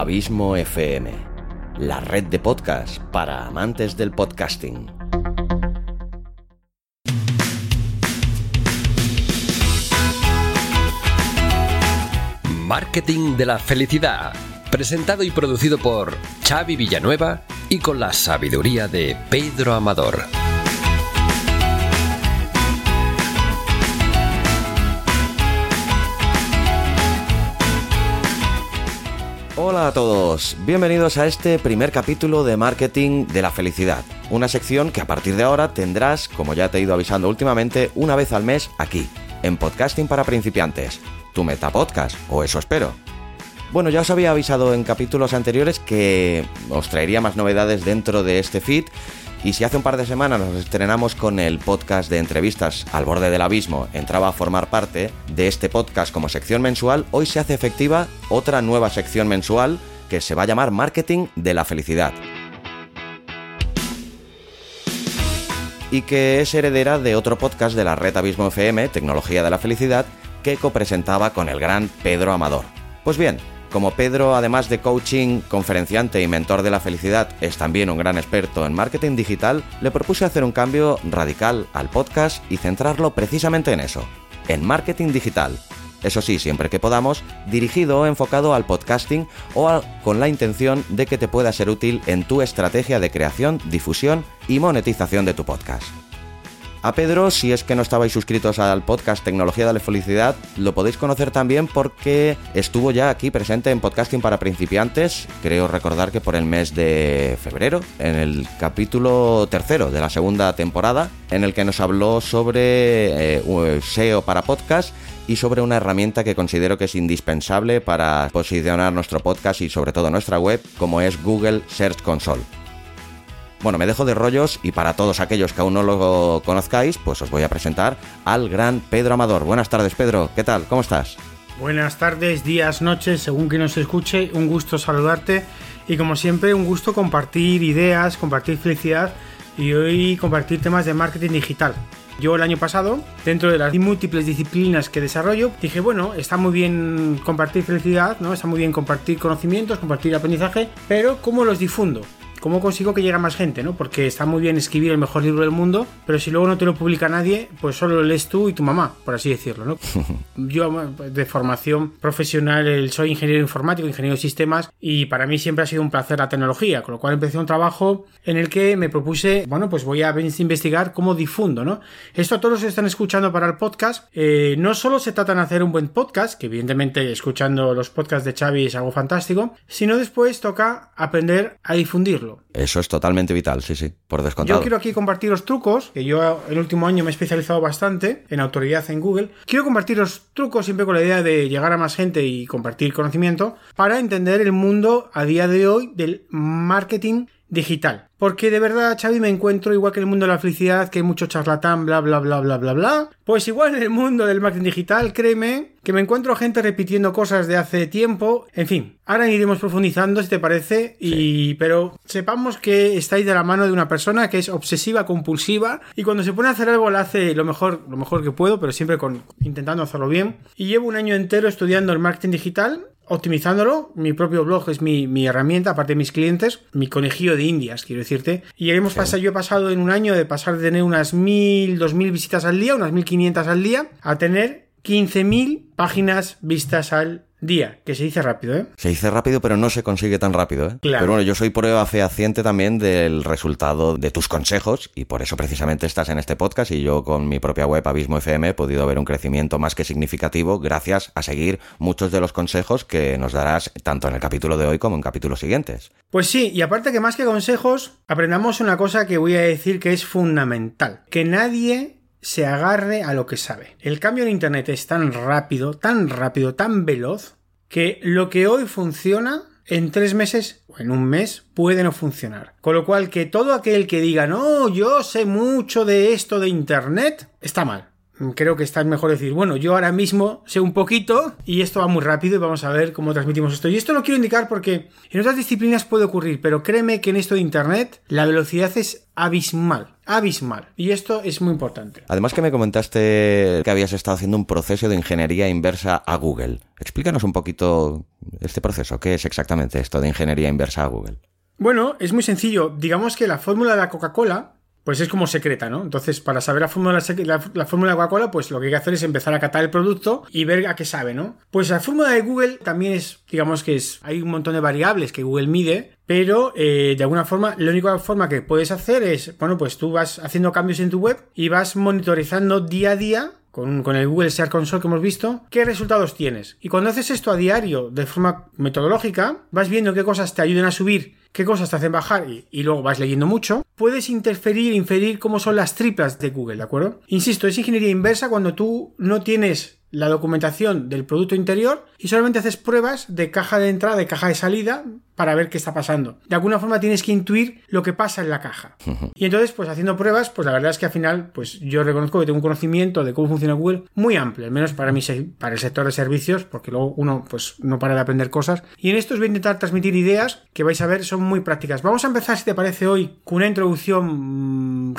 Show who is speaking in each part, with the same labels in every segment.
Speaker 1: Abismo FM, la red de podcast para amantes del podcasting.
Speaker 2: Marketing de la Felicidad, presentado y producido por Xavi Villanueva y con la sabiduría de Pedro Amador.
Speaker 1: Hola a todos, bienvenidos a este primer capítulo de Marketing de la Felicidad, una sección que a partir de ahora tendrás, como ya te he ido avisando últimamente, una vez al mes aquí, en Podcasting para Principiantes, tu metapodcast, o eso espero. Bueno, ya os había avisado en capítulos anteriores que os traería más novedades dentro de este feed y si hace un par de semanas nos estrenamos con el podcast de entrevistas al borde del abismo, entraba a formar parte de este podcast como sección mensual, hoy se hace efectiva otra nueva sección mensual que se va a llamar Marketing de la Felicidad. Y que es heredera de otro podcast de la red Abismo FM, Tecnología de la Felicidad, que copresentaba con el gran Pedro Amador. Pues bien, como Pedro, además de coaching, conferenciante y mentor de la felicidad, es también un gran experto en marketing digital, le propuse hacer un cambio radical al podcast y centrarlo precisamente en eso, en marketing digital. Eso sí, siempre que podamos, dirigido o enfocado al podcasting o con la intención de que te pueda ser útil en tu estrategia de creación, difusión y monetización de tu podcast. A Pedro, si es que no estabais suscritos al podcast Tecnología de la Felicidad, lo podéis conocer también porque estuvo ya aquí presente en Podcasting para Principiantes, creo recordar que por el mes de febrero, en el capítulo tercero de la segunda temporada, en el que nos habló sobre eh, SEO para podcast y sobre una herramienta que considero que es indispensable para posicionar nuestro podcast y sobre todo nuestra web, como es Google Search Console. Bueno, me dejo de rollos y para todos aquellos que aún no lo conozcáis, pues os voy a presentar al gran Pedro Amador. Buenas tardes, Pedro. ¿Qué tal? ¿Cómo estás?
Speaker 3: Buenas tardes, días, noches, según que nos escuche. Un gusto saludarte y como siempre un gusto compartir ideas, compartir felicidad y hoy compartir temas de marketing digital. Yo el año pasado, dentro de las múltiples disciplinas que desarrollo, dije, bueno, está muy bien compartir felicidad, ¿no? Está muy bien compartir conocimientos, compartir aprendizaje, pero ¿cómo los difundo? ¿Cómo consigo que llegue más gente? ¿no? Porque está muy bien escribir el mejor libro del mundo, pero si luego no te lo publica nadie, pues solo lo lees tú y tu mamá, por así decirlo. ¿no? Yo de formación profesional soy ingeniero informático, ingeniero de sistemas, y para mí siempre ha sido un placer la tecnología, con lo cual empecé un trabajo en el que me propuse, bueno, pues voy a investigar cómo difundo, ¿no? Esto a todos los que están escuchando para el podcast, eh, no solo se trata de hacer un buen podcast, que evidentemente escuchando los podcasts de Xavi es algo fantástico, sino después toca aprender a difundirlo.
Speaker 1: Eso es totalmente vital, sí, sí, por descontado.
Speaker 3: Yo quiero aquí compartir los trucos, que yo el último año me he especializado bastante en autoridad en Google. Quiero compartir los trucos siempre con la idea de llegar a más gente y compartir conocimiento para entender el mundo a día de hoy del marketing digital. Porque de verdad, Xavi, me encuentro igual que en el mundo de la felicidad, que hay mucho charlatán, bla, bla, bla, bla, bla, bla. Pues igual en el mundo del marketing digital, créeme, que me encuentro gente repitiendo cosas de hace tiempo. En fin, ahora iremos profundizando, si te parece, y sí. pero sepamos que estáis de la mano de una persona que es obsesiva, compulsiva, y cuando se pone a hacer algo lo hace lo mejor, lo mejor que puedo, pero siempre con, intentando hacerlo bien. Y llevo un año entero estudiando el marketing digital optimizándolo. Mi propio blog es mi, mi, herramienta, aparte de mis clientes, mi conejillo de indias, quiero decirte. Y hemos pasado, yo he pasado en un año de pasar de tener unas mil, dos mil visitas al día, unas mil quinientas al día, a tener 15.000 páginas vistas al día, que se dice rápido, ¿eh?
Speaker 1: Se dice rápido, pero no se consigue tan rápido, ¿eh?
Speaker 3: Claro.
Speaker 1: Pero bueno, yo soy prueba fehaciente también del resultado de tus consejos y por eso precisamente estás en este podcast y yo con mi propia web Abismo FM he podido ver un crecimiento más que significativo gracias a seguir muchos de los consejos que nos darás tanto en el capítulo de hoy como en capítulos siguientes.
Speaker 3: Pues sí, y aparte que más que consejos, aprendamos una cosa que voy a decir que es fundamental, que nadie se agarre a lo que sabe. El cambio en Internet es tan rápido, tan rápido, tan veloz, que lo que hoy funciona en tres meses o en un mes puede no funcionar. Con lo cual que todo aquel que diga, no, yo sé mucho de esto de Internet, está mal. Creo que está mejor decir, bueno, yo ahora mismo sé un poquito y esto va muy rápido y vamos a ver cómo transmitimos esto. Y esto lo quiero indicar porque en otras disciplinas puede ocurrir, pero créeme que en esto de Internet la velocidad es abismal, abismal. Y esto es muy importante.
Speaker 1: Además que me comentaste que habías estado haciendo un proceso de ingeniería inversa a Google. Explícanos un poquito este proceso? ¿Qué es exactamente esto de ingeniería inversa a Google?
Speaker 3: Bueno, es muy sencillo. Digamos que la fórmula de la Coca-Cola pues es como secreta, ¿no? Entonces, para saber la fórmula, la, fórmula de Coca-Cola, pues lo que hay que hacer es empezar a catar el producto y ver a qué sabe, ¿no? Pues la fórmula de Google también es, digamos que es, hay un montón de variables que Google mide, pero eh, de alguna forma, la única forma que puedes hacer es, bueno, pues tú vas haciendo cambios en tu web y vas monitorizando día a día con, con, el Google Search Console que hemos visto, qué resultados tienes. Y cuando haces esto a diario, de forma metodológica, vas viendo qué cosas te ayudan a subir qué cosas te hacen bajar y, luego vas leyendo mucho, puedes interferir inferir cómo son las triplas de Google, ¿de acuerdo? Insisto, es ingeniería inversa cuando tú no tienes la documentación del producto interior y solamente haces pruebas de caja de entrada, de caja de salida para ver qué está pasando. De alguna forma tienes que intuir lo que pasa en la caja. Y entonces, pues haciendo pruebas, pues la verdad es que al final, pues yo reconozco que tengo un conocimiento de cómo funciona Google muy amplio, al menos para, mi, para el sector de servicios, porque luego uno pues no para de aprender cosas. Y en esto os voy a intentar transmitir ideas que vais a ver son muy prácticas. Vamos a empezar, si te parece hoy, con una introducción mm,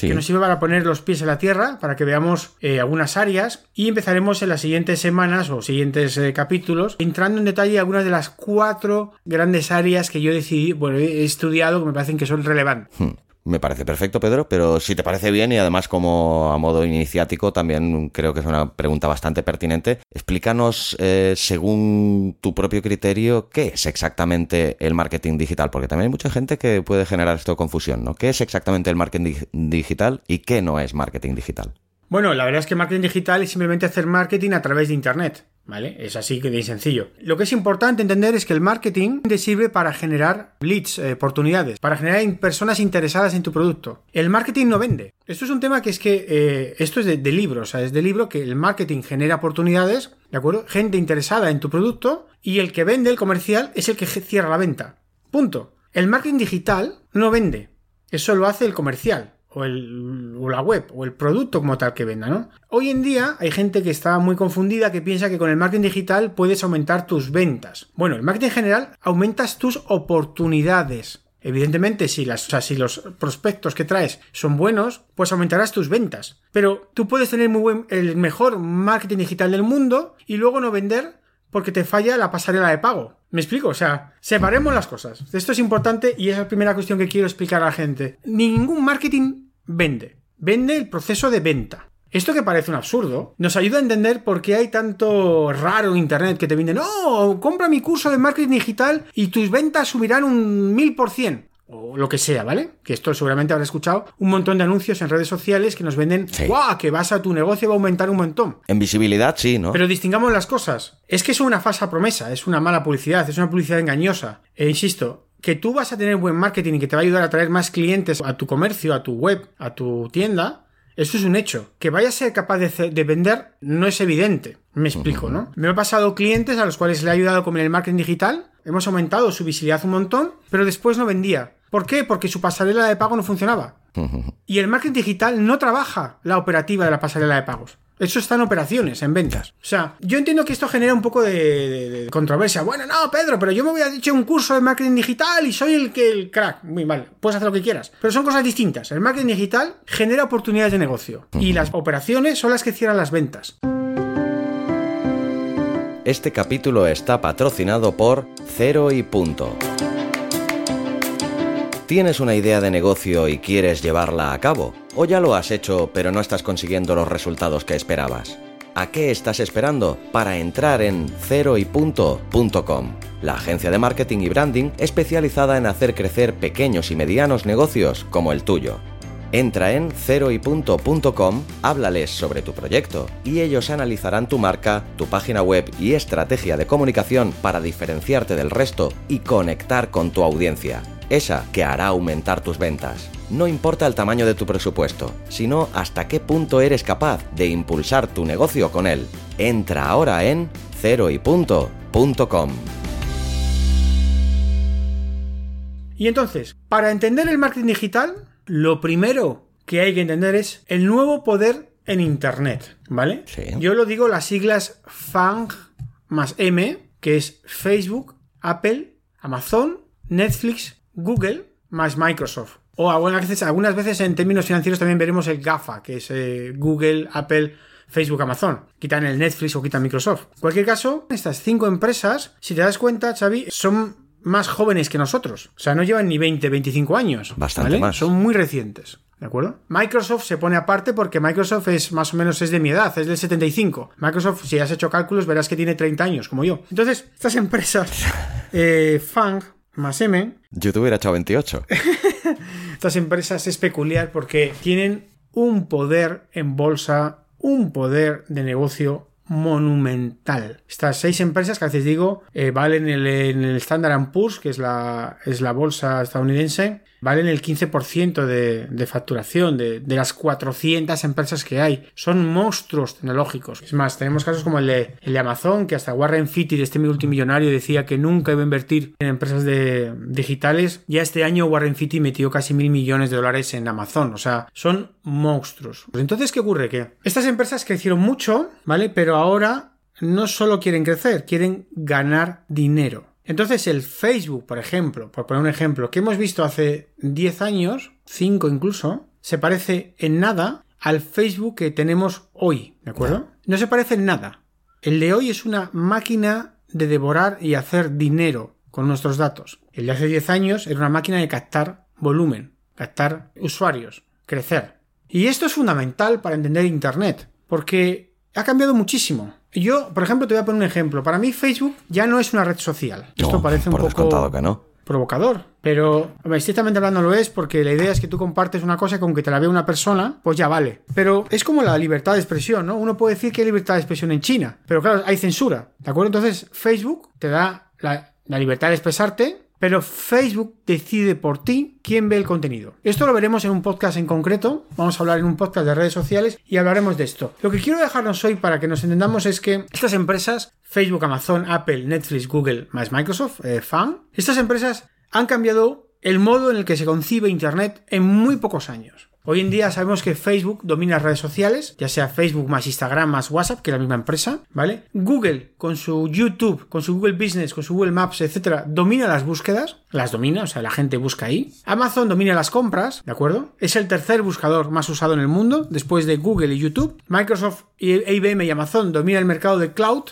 Speaker 3: que nos sirve para poner los pies en la tierra, para que veamos eh, algunas áreas y empezaremos en las siguientes semanas o siguientes eh, capítulos entrando en detalle algunas de las cuatro grandes áreas que yo decidí, bueno, he estudiado que me parecen que son relevantes.
Speaker 1: Hmm. Me parece perfecto, Pedro, pero si te parece bien y además como a modo iniciático también creo que es una pregunta bastante pertinente, explícanos eh, según tu propio criterio qué es exactamente el marketing digital, porque también hay mucha gente que puede generar esto confusión, ¿no? ¿Qué es exactamente el marketing digital y qué no es marketing digital?
Speaker 3: Bueno, la verdad es que marketing digital es simplemente hacer marketing a través de Internet. ¿Vale? Es así que de sencillo. Lo que es importante entender es que el marketing sirve para generar leads, eh, oportunidades, para generar personas interesadas en tu producto. El marketing no vende. Esto es un tema que es que eh, esto es de, de libro, o sea, es de libro que el marketing genera oportunidades, ¿de acuerdo? Gente interesada en tu producto y el que vende, el comercial, es el que cierra la venta. Punto. El marketing digital no vende. Eso lo hace el comercial o, el, la web o el producto como tal que venda, ¿no? Hoy en día hay gente que está muy confundida que piensa que con el marketing digital puedes aumentar tus ventas. Bueno, el marketing en general aumentas tus oportunidades. Evidentemente, si, las, si los prospectos que traes son buenos, pues aumentarás tus ventas. Pero tú puedes tener muy buen, el mejor marketing digital del mundo y luego no vender porque te falla la pasarela de pago. ¿Me explico? O sea, separemos las cosas. Esto es importante y es la primera cuestión que quiero explicar a la gente. Ningún marketing vende. Vende el proceso de venta. Esto que parece un absurdo, nos ayuda a entender por qué hay tanto raro en Internet que te venden, no, compra mi curso de marketing digital y tus ventas subirán un mil por cien o lo que sea, ¿vale? Que esto seguramente habrá escuchado un montón de anuncios en redes sociales que nos venden, ¡guau! Que vas a tu negocio va a aumentar un montón.
Speaker 1: En visibilidad, sí, ¿no?
Speaker 3: Pero distingamos las cosas. Es que es una falsa promesa, es una mala publicidad, es una publicidad engañosa. E insisto, que tú vas a tener buen marketing y que te va a ayudar a traer más clientes a tu comercio, a tu web, a tu tienda, eso es un hecho. Que vayas a ser capaz de, vender no es evidente. Me explico, ¿no? Me ha pasado clientes a los cuales le ha ayudado con el marketing digital, hemos aumentado su visibilidad un montón, pero después no vendía. ¿Por qué? Porque su pasarela de pago no funcionaba. Y el marketing digital no trabaja la operativa de la pasarela de pagos. Eso está en operaciones, en ventas. O sea, yo entiendo que esto genera un poco de, controversia. Bueno, no, Pedro, pero yo me voy a hecho un curso de marketing digital y soy el que el crack. Muy mal, puedes hacer lo que quieras. Pero son cosas distintas. El marketing digital genera oportunidades de negocio y las operaciones son las que cierran las ventas.
Speaker 1: Este capítulo está patrocinado por Cero y Punto. ¿Tienes una idea de negocio y quieres llevarla a cabo? ¿O ya lo has hecho pero no estás consiguiendo los resultados que esperabas? ¿A qué estás esperando para entrar en ceroypunto.com? La agencia de marketing y branding especializada en hacer crecer pequeños y medianos negocios como el tuyo. Entra en ceroypunto.com, háblales sobre tu proyecto y ellos analizarán tu marca, tu página web y estrategia de comunicación para diferenciarte del resto y conectar con tu audiencia esa que hará aumentar tus ventas. No importa el tamaño de tu presupuesto, sino hasta qué punto eres capaz de impulsar tu negocio con él. Entra ahora en ceroypunto.com.
Speaker 3: Y entonces, para entender el marketing digital, lo primero que hay que entender es el nuevo poder en Internet, ¿vale? Yo lo digo las siglas FANG más M, que es Facebook, Apple, Amazon, Netflix, Google más Microsoft. O algunas veces, algunas veces en términos financieros también veremos el GAFA, que es eh, Google, Apple, Facebook, Amazon, quitan el Netflix o quitan Microsoft. En cualquier caso, estas cinco empresas, si te das cuenta, Xavi, son más jóvenes que nosotros. O sea, no llevan ni 20, 25 años.
Speaker 1: Bastante más.
Speaker 3: Son muy recientes. ¿De acuerdo? Microsoft se pone aparte porque Microsoft es más o menos es de mi edad, es del 75. Microsoft, si has hecho cálculos, verás que tiene 30 años, como yo. Entonces, estas empresas, eh, Fang más M.
Speaker 1: YouTube echado 28.
Speaker 3: estas empresas es peculiar porque tienen un poder en bolsa, un poder de negocio monumental. Estas seis empresas que a veces digo eh, valen en el, en el Standard Poor's, que es la, es la bolsa estadounidense, valen el 15% de, de facturación de, de, las 400 empresas que hay. Son monstruos tecnológicos. Es más, tenemos casos como el de, el Amazon, que hasta Warren Fitty, este multimillonario, decía que nunca iba a invertir en empresas de, digitales. Ya este año Warren Fitty metió casi mil millones de dólares en Amazon. O sea, son monstruos. Pues entonces, ¿qué ocurre? Que estas empresas crecieron mucho, ¿vale? Pero ahora no solo quieren crecer, quieren ganar dinero. Entonces el Facebook, por ejemplo, por poner un ejemplo, que hemos visto hace 10 años, 5 incluso, se parece en nada al Facebook que tenemos hoy, ¿de acuerdo? No se parece en nada. El de hoy es una máquina de devorar y hacer dinero con nuestros datos. El de hace 10 años era una máquina de captar volumen, captar usuarios, crecer. Y esto es fundamental para entender Internet, porque ha cambiado muchísimo. Yo, por ejemplo, te voy a poner un ejemplo. Para mí Facebook ya no es una red social.
Speaker 1: No,
Speaker 3: Esto parece un
Speaker 1: por
Speaker 3: poco
Speaker 1: que no.
Speaker 3: provocador. Pero, estrictamente hablando lo es porque la idea es que tú compartes una cosa con que te la vea una persona, pues ya vale. Pero es como la libertad de expresión, ¿no? Uno puede decir que hay libertad de expresión en China, pero claro, hay censura, ¿de acuerdo? Entonces, Facebook te da la, la libertad de expresarte, pero Facebook decide por ti quién ve el contenido. Esto lo veremos en un podcast en concreto. Vamos a hablar en un podcast de redes sociales y hablaremos de esto. Lo que quiero dejarnos hoy para que nos entendamos es que estas empresas, Facebook, Amazon, Apple, Netflix, Google, más Microsoft, eh, FAN, estas empresas han cambiado el modo en el que se concibe Internet en muy pocos años. Hoy en día sabemos que Facebook domina las redes sociales, ya sea Facebook más Instagram más WhatsApp, que es la misma empresa, ¿vale? Google con su YouTube, con su Google Business, con su Google Maps, etcétera, domina las búsquedas, las domina, o sea, la gente busca ahí. Amazon domina las compras, ¿de acuerdo? Es el tercer buscador más usado en el mundo, después de Google y YouTube. Microsoft, IBM y Amazon dominan el mercado de cloud,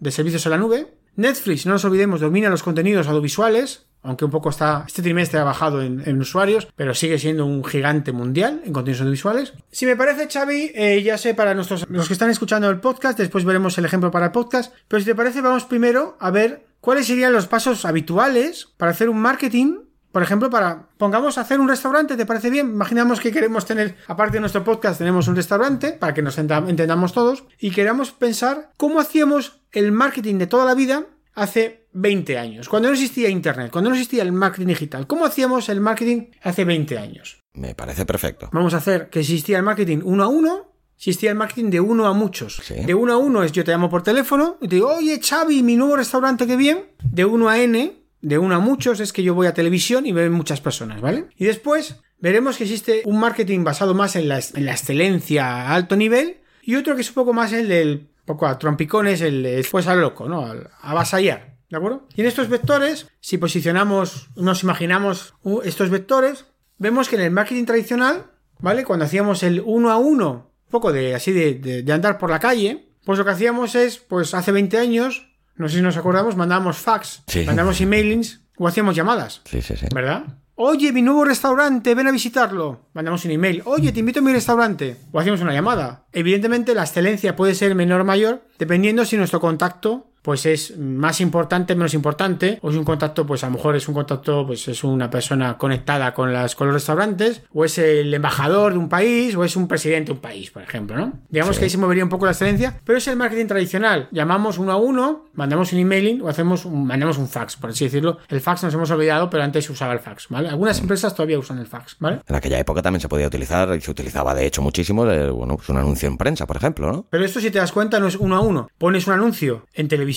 Speaker 3: de servicios en la nube. Netflix, no nos olvidemos, domina los contenidos audiovisuales, aunque un poco está, este trimestre ha bajado en, usuarios, pero sigue siendo un gigante mundial en contenidos audiovisuales. Si me parece, Xavi, eh, ya sé para nuestros, los que están escuchando el podcast, después veremos el ejemplo para el podcast, pero si te parece, vamos primero a ver cuáles serían los pasos habituales para hacer un marketing por ejemplo, para, pongamos, hacer un restaurante, ¿te parece bien? Imaginamos que queremos tener, aparte de nuestro podcast, tenemos un restaurante, para que nos entendamos todos, y queramos pensar cómo hacíamos el marketing de toda la vida hace 20 años, cuando no existía Internet, cuando no existía el marketing digital. ¿Cómo hacíamos el marketing hace 20 años?
Speaker 1: Me parece perfecto.
Speaker 3: Vamos a hacer que existía el marketing uno a uno, existía el marketing de uno a muchos.
Speaker 1: Sí.
Speaker 3: De uno a uno es yo te llamo por teléfono y te digo, oye Xavi, mi nuevo restaurante, qué bien. De uno a N, de uno a muchos, es que yo voy a televisión y ven muchas personas, ¿vale? Y después veremos que existe un marketing basado más en la, en la excelencia a alto nivel y otro que es un poco más el del poco a trompicones, el después al loco, ¿no? Al avasallar. ¿De acuerdo? Y en estos vectores, si posicionamos, nos imaginamos estos vectores, vemos que en el marketing tradicional, ¿vale? Cuando hacíamos el uno a uno, poco de así de, de, de andar por la calle, pues lo que hacíamos es, pues hace 20 años, no sé si nos acordamos, mandábamos fax,
Speaker 1: Sí.
Speaker 3: mandábamos emailings o hacíamos llamadas,
Speaker 1: Sí, sí, sí.
Speaker 3: ¿verdad? Oye, mi nuevo restaurante, ven a visitarlo. Mandamos un email. Oye, te invito a mi restaurante. O hacemos una llamada. Evidentemente, la excelencia puede ser menor o mayor, dependiendo si nuestro contacto pues es más importante, menos importante, o es un contacto, pues a lo mejor es un contacto, pues es una persona conectada con, las, con los restaurantes, o es el embajador de un país, o es un presidente de un país, por ejemplo, ¿no? Digamos
Speaker 1: Sí.
Speaker 3: que ahí se movería un poco la excelencia, pero es el marketing tradicional. Llamamos uno a uno, mandamos un emailing o hacemos un, mandamos un fax, por así decirlo. El fax nos hemos olvidado, pero antes se usaba el fax, ¿vale? Algunas empresas todavía usan el fax, ¿vale?
Speaker 1: En aquella época también se podía utilizar, y se utilizaba de hecho muchísimo, el- bueno, pues un anuncio en prensa, por ejemplo, ¿no?
Speaker 3: Pero esto, si te das cuenta, no es uno a uno. Pones un anuncio en televisión,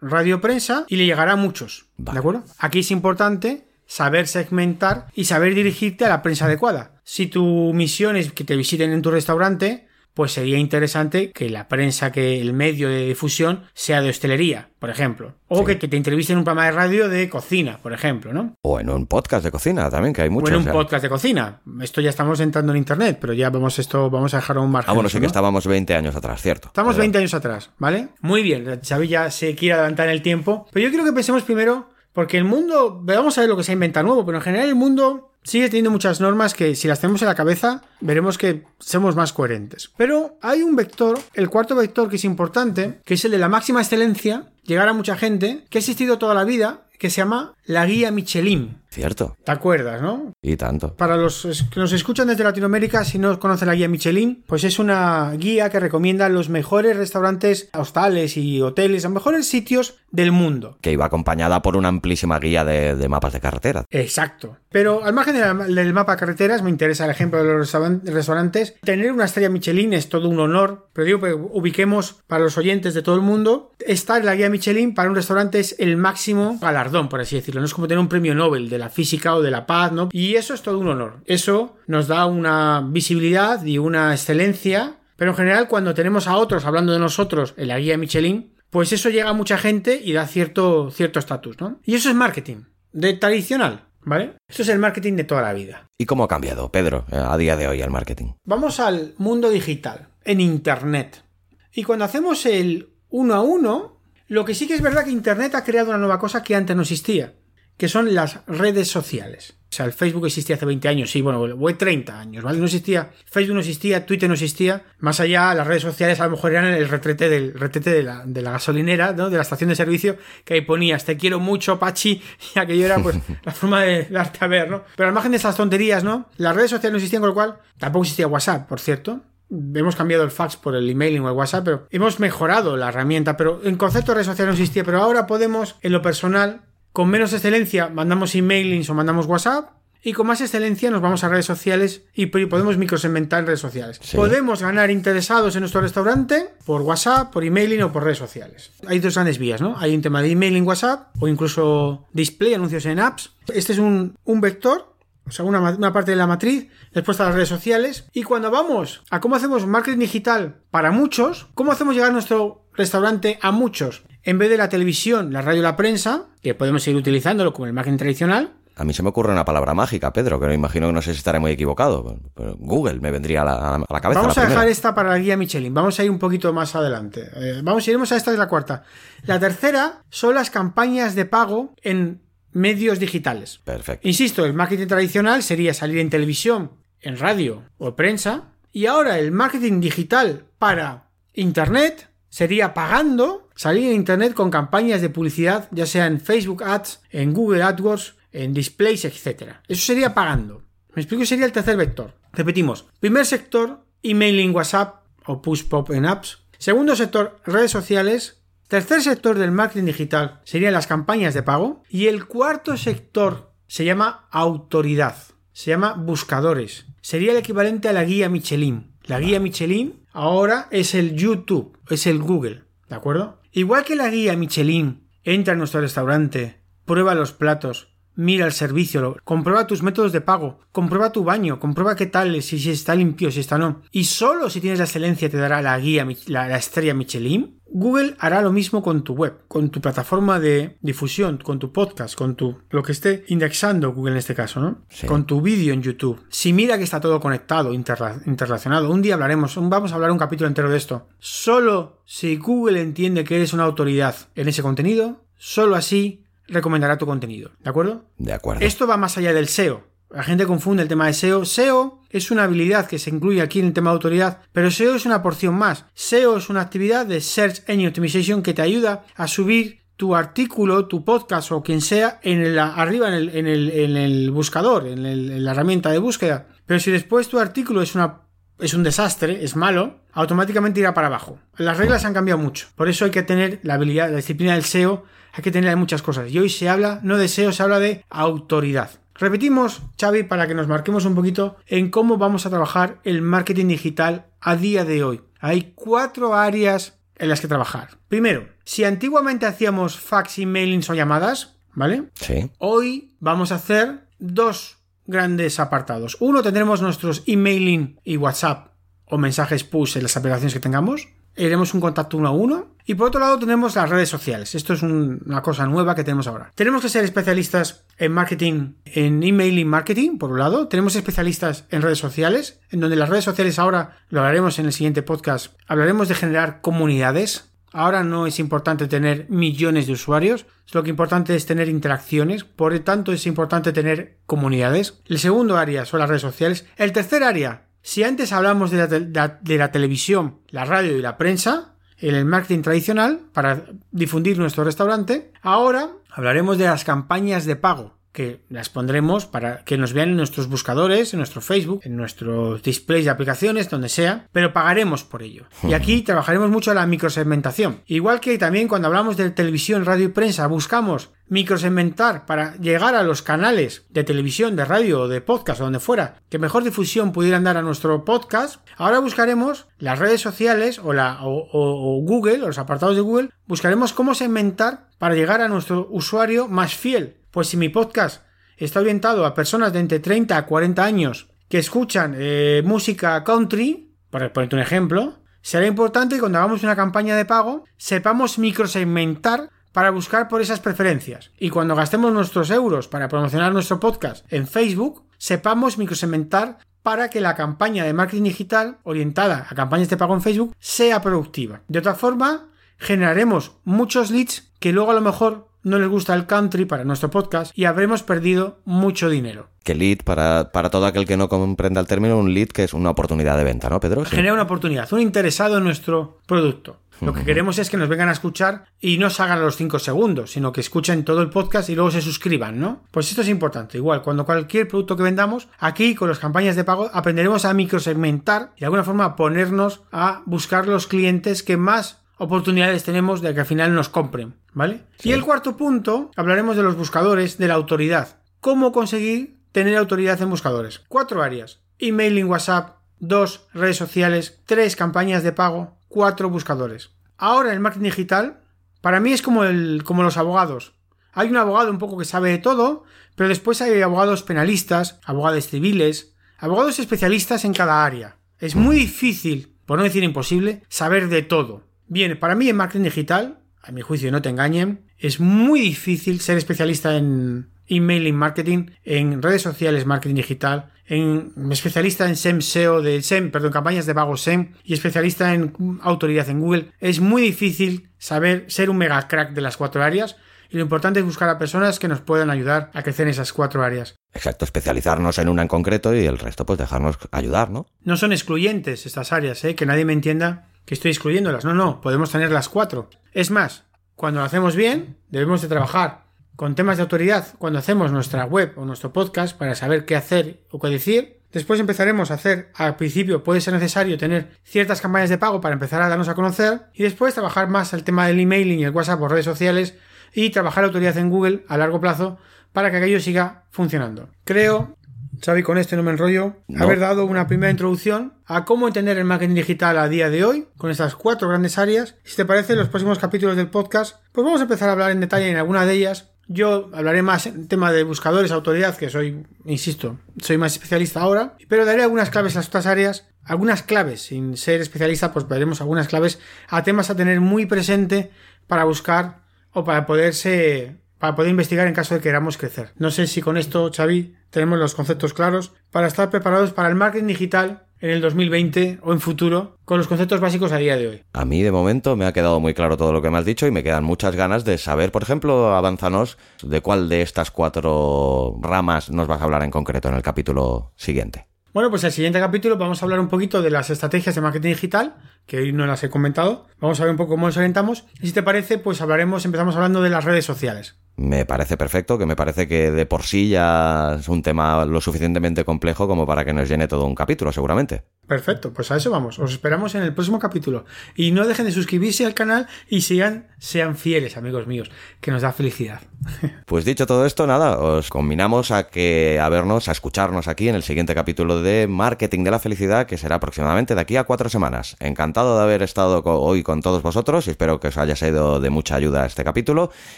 Speaker 3: radio, prensa y le llegará a muchos.
Speaker 1: Vale.
Speaker 3: ¿De acuerdo? Aquí es importante saber segmentar y saber dirigirte a la prensa adecuada. Si tu misión es que te visiten en tu restaurante, pues sería interesante que la prensa, que el medio de difusión sea de hostelería, por ejemplo. O que, te entrevisten en un programa de radio de cocina, por ejemplo, ¿no?
Speaker 1: O en un podcast de cocina también, que hay muchos.
Speaker 3: O en un podcast de cocina. Esto ya estamos entrando en internet, pero ya vamos esto, vamos a dejar un margen.
Speaker 1: Ah, bueno, sí que estábamos 20 años atrás, cierto.
Speaker 3: Estamos 20 años atrás, ¿vale? Muy bien, Xavi ya se quiere adelantar en el tiempo, pero yo quiero que pensemos primero, porque el mundo, vamos a ver lo que se inventa nuevo, pero en general el mundo sigue teniendo muchas normas que si las tenemos en la cabeza veremos que somos más coherentes. Pero hay un vector, el cuarto vector que es importante, que es el de la máxima excelencia, llegar a mucha gente, que ha existido toda la vida, que se llama la guía Michelin.
Speaker 1: Cierto.
Speaker 3: ¿Te acuerdas, no?
Speaker 1: Y tanto.
Speaker 3: Para los que nos escuchan desde Latinoamérica, si no conocen la guía Michelin, pues es una guía que recomienda los mejores restaurantes, hostales y hoteles, los mejores sitios del mundo.
Speaker 1: Que iba acompañada por una amplísima guía de, mapas de carretera.
Speaker 3: Exacto. Pero al margen del mapa de carreteras, me interesa el ejemplo de los restaurantes. Tener una estrella Michelin es todo un honor, pero digo que ubiquemos para los oyentes de todo el mundo. Estar en la guía Michelin para un restaurante es el máximo galardón, por así decirlo. No es como tener un premio Nobel de la física o de la paz, ¿no? Y eso es todo un honor. Eso nos da una visibilidad y una excelencia. Pero en general, cuando tenemos a otros hablando de nosotros en la guía Michelin, pues eso llega a mucha gente y da cierto cierto estatus, ¿no? Y eso es marketing, de tradicional, ¿vale? Eso es el marketing de toda la vida.
Speaker 1: ¿Y cómo ha cambiado, Pedro, a día de hoy el marketing?
Speaker 3: Vamos al mundo digital, en Internet. Y cuando hacemos el uno a uno, lo que sí que es verdad que Internet ha creado una nueva cosa que antes no existía que son las redes sociales. O sea, el Facebook existía hace 20 años, sí, bueno, fue 30 años, ¿vale? No existía, Facebook no existía, Twitter no existía. Más allá, las redes sociales a lo mejor eran el retrete del retrete de la, de la gasolinera, ¿no? De la estación de servicio, que ahí ponías, te quiero mucho, Pachi, y aquello era pues la forma de darte a ver, ¿no? Pero al margen de esas tonterías, ¿no? Las redes sociales no existían, con lo cual tampoco existía WhatsApp, por cierto. Hemos cambiado el fax por el emailing o el WhatsApp, pero hemos mejorado la herramienta, pero en concepto de redes sociales no existía, pero ahora podemos, en lo personal, con menos excelencia mandamos emailings o mandamos WhatsApp. Y con más excelencia nos vamos a redes sociales y podemos microsegmentar en redes sociales. Podemos ganar interesados en nuestro restaurante por WhatsApp, por emailing o por redes sociales. Hay dos grandes vías, ¿no? Hay un tema de emailing WhatsApp o incluso display, anuncios en apps. Este es un, vector o sea, una, una, parte de la matriz, después está las redes sociales. Y cuando vamos a cómo hacemos marketing digital para muchos, cómo hacemos llegar nuestro restaurante a muchos, en vez de la televisión, la radio la prensa, que podemos seguir utilizándolo como el marketing tradicional.
Speaker 1: A mí se me ocurre una palabra mágica, Pedro, que me imagino que no sé si estaré muy equivocado. Pero Google me vendría a la, cabeza.
Speaker 3: Vamos a dejar esta para la guía Michelin. Vamos a ir un poquito más adelante. Eh, vamos, iremos a esta de la cuarta. La tercera son las campañas de pago en medios digitales.
Speaker 1: Perfecto.
Speaker 3: Insisto, el marketing tradicional sería salir en televisión, en radio o prensa. Y ahora el marketing digital para Internet sería pagando salir en Internet con campañas de publicidad, ya sea en Facebook Ads, en Google AdWords, en displays, etc. Eso sería pagando. Me explico, sería el tercer vector. Repetimos. Primer sector, emailing WhatsApp o push pop en apps. Segundo sector, redes sociales. Tercer sector del marketing digital serían las campañas de pago. Y el cuarto sector se llama autoridad. Se llama buscadores. Sería el equivalente a la guía Michelin. La guía Michelin ahora es el YouTube, es el Google, ¿de acuerdo? Igual que la guía Michelin entra en nuestro restaurante, prueba los platos, mira el servicio, comprueba tus métodos de pago, comprueba tu baño, comprueba qué tal, si, si está limpio, si está no. Y solo si tienes la excelencia te dará la guía, la estrella Michelin. Google hará lo mismo con tu web, con tu plataforma de difusión, con tu podcast, con tu lo que esté indexando Google en este caso, ¿no? Con tu vídeo en YouTube. Si mira que está todo conectado, interrelacionado, un día hablaremos, vamos a hablar un capítulo entero de esto. Solo si Google entiende que eres una autoridad en ese contenido, solo así recomendará tu contenido, ¿de acuerdo?
Speaker 1: De acuerdo.
Speaker 3: Esto va más allá del SEO. La gente confunde el tema de SEO. SEO es una habilidad que se incluye aquí en el tema de autoridad, pero SEO es una porción más. SEO es una actividad de Search Engine Optimization que te ayuda a subir tu artículo, tu podcast o quien sea en el, arriba en el, en el, en el buscador, en, en, la herramienta de búsqueda. Pero si después tu artículo es una es un desastre, es malo, automáticamente irá para abajo. Las reglas han cambiado mucho. Por eso hay que tener la habilidad, la disciplina del SEO, hay que tener muchas cosas. Y hoy se habla no de SEO, se habla de autoridad. Repetimos, Xavi, para que nos marquemos un poquito en cómo vamos a trabajar el marketing digital a día de hoy. Hay cuatro áreas en las que trabajar. Primero, si antiguamente hacíamos fax, emailings o llamadas, ¿vale?
Speaker 1: Sí.
Speaker 3: Hoy vamos a hacer dos grandes apartados. Uno tendremos nuestros emailing y WhatsApp o mensajes push en las aplicaciones que tengamos. Iremos un contacto uno a uno. Y por otro lado tenemos las redes sociales. Esto es una cosa nueva que tenemos ahora. Tenemos que ser especialistas en marketing, en email y marketing, por un lado. Tenemos especialistas en redes sociales, en donde las redes sociales ahora, lo hablaremos en el siguiente podcast, hablaremos de generar comunidades. Ahora no es importante tener millones de usuarios, lo que importante es tener interacciones, por lo tanto es importante tener comunidades. El segundo área son las redes sociales. El tercer área si antes hablamos de la, televisión, la radio y la prensa, en el marketing tradicional, para difundir nuestro restaurante, ahora hablaremos de las campañas de pago que las pondremos para que nos vean en nuestros buscadores, en nuestro Facebook, en nuestros displays de aplicaciones, donde sea, pero pagaremos por ello. Y aquí trabajaremos mucho la microsegmentación. Igual que también cuando hablamos de televisión, radio y prensa, buscamos microsegmentar para llegar a los canales de televisión, de radio o de podcast o donde fuera que mejor difusión pudieran dar a nuestro podcast, ahora buscaremos las redes sociales o, la, o, Google, o los apartados de Google, buscaremos cómo segmentar para llegar a nuestro usuario más fiel, pues si mi podcast está orientado a personas de entre 30 a 40 años que escuchan eh, música country, por ponerte un ejemplo, será importante que cuando hagamos una campaña de pago sepamos microsegmentar para buscar por esas preferencias. Y cuando gastemos nuestros euros para promocionar nuestro podcast en Facebook, sepamos microsegmentar para que la campaña de marketing digital orientada a campañas de pago en Facebook sea productiva. De otra forma, generaremos muchos leads que luego a lo mejor no les gusta el country para nuestro podcast y habremos perdido mucho dinero.
Speaker 1: Que lead, para, para todo aquel que no comprenda el término, un lead que es una oportunidad de venta, ¿no, Pedro?
Speaker 3: Genera una oportunidad, un interesado en nuestro producto. Lo que queremos es que nos vengan a escuchar y no salgan los 5 segundos, sino que escuchen todo el podcast y luego se suscriban, ¿no? Pues esto es importante. Igual, cuando cualquier producto que vendamos, aquí con las campañas de pago aprenderemos a microsegmentar y de alguna forma ponernos a buscar los clientes que más oportunidades tenemos de que al final nos compren, ¿vale? Y el cuarto punto, hablaremos de los buscadores, de la autoridad. ¿Cómo conseguir tener autoridad en buscadores? Cuatro áreas. Emailing, WhatsApp, dos redes sociales, tres campañas de pago, cuatro buscadores. Ahora el marketing digital, para mí es como, el, como los abogados. Hay un abogado un poco que sabe de todo, pero después hay abogados penalistas, abogados civiles, abogados especialistas en cada área. Es muy difícil, por no decir imposible, saber de todo. Bien, para mí en marketing digital, a mi juicio no te engañen, es muy difícil ser especialista en emailing marketing, en redes sociales marketing digital, en especialista en SEM SEO de SEM, perdón, campañas de pago SEM y especialista en autoridad en Google. Es muy difícil saber ser un mega crack de las cuatro áreas y lo importante es buscar a personas que nos puedan ayudar a crecer en esas cuatro áreas.
Speaker 1: Exacto, especializarnos en una en concreto y el resto pues dejarnos ayudar, ¿no?
Speaker 3: No son excluyentes estas áreas, ¿eh? que nadie me entienda que estoy excluyéndolas. No, no, podemos tener las cuatro. Es más, cuando lo hacemos bien, debemos de trabajar con temas de autoridad cuando hacemos nuestra web o nuestro podcast para saber qué hacer o qué decir. Después empezaremos a hacer, al principio puede ser necesario tener ciertas campañas de pago para empezar a darnos a conocer y después trabajar más el tema del emailing y el WhatsApp o redes sociales y trabajar autoridad en Google a largo plazo para que aquello siga funcionando. Creo Xavi, con este no me enrollo, haber dado una primera introducción a cómo entender el marketing digital a día de hoy, con estas cuatro grandes áreas. Si te parece, en los próximos capítulos del podcast, pues vamos a empezar a hablar en detalle en alguna de ellas. Yo hablaré más en tema de buscadores, autoridad, que soy, insisto, soy más especialista ahora, pero daré algunas claves a estas áreas, algunas claves, sin ser especialista, pues veremos algunas claves a temas a tener muy presente para buscar o para poderse para poder investigar en caso de que queramos crecer. No sé si con esto, Xavi, tenemos los conceptos claros para estar preparados para el marketing digital en el 2020 o en futuro con los conceptos básicos a día de hoy.
Speaker 1: A mí de momento me ha quedado muy claro todo lo que me has dicho y me quedan muchas ganas de saber, por ejemplo, avánzanos de cuál de estas cuatro ramas nos vas a hablar en concreto en el capítulo siguiente.
Speaker 3: Bueno, pues en el siguiente capítulo vamos a hablar un poquito de las estrategias de marketing digital, que hoy no las he comentado. Vamos a ver un poco cómo nos orientamos. Y si te parece, pues hablaremos, empezamos hablando de las redes sociales
Speaker 1: me parece perfecto, que me parece que de por sí ya es un tema lo suficientemente complejo como para que nos llene todo un capítulo, seguramente.
Speaker 3: Perfecto, pues a eso vamos. Os esperamos en el próximo capítulo. Y no dejen de suscribirse al canal y sigan, sean fieles, amigos míos, que nos da felicidad.
Speaker 1: Pues dicho todo esto, nada, os combinamos a que a vernos, a escucharnos aquí en el siguiente capítulo de Marketing de la Felicidad, que será aproximadamente de aquí a cuatro semanas. De haber estado hoy con todos vosotros y espero que os haya sido de mucha ayuda este capítulo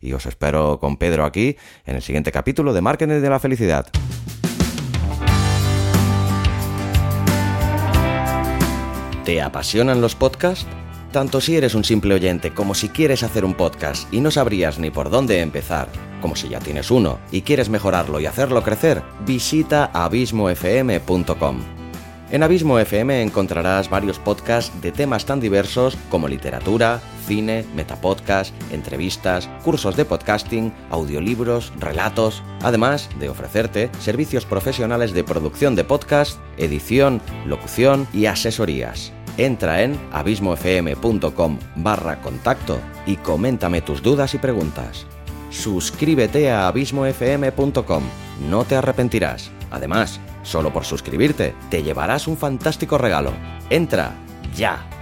Speaker 1: y os espero con Pedro aquí en el siguiente capítulo de Marketing de la Felicidad. ¿Te apasionan los podcasts? Tanto si eres un simple oyente como si quieres hacer un podcast y no sabrías ni por dónde empezar, como si ya tienes uno y quieres mejorarlo y hacerlo crecer, visita abismofm.com. En Abismo FM encontrarás varios podcasts de temas tan diversos como literatura, cine, metapodcast, entrevistas, cursos de podcasting, audiolibros, relatos, además de ofrecerte servicios profesionales de producción de podcast, edición, locución y asesorías. Entra en abismofm.com barra contacto y coméntame tus dudas y preguntas. Suscríbete a abismofm.com, no te arrepentirás. Además, Solo por suscribirte te llevarás un fantástico regalo. Entra ya.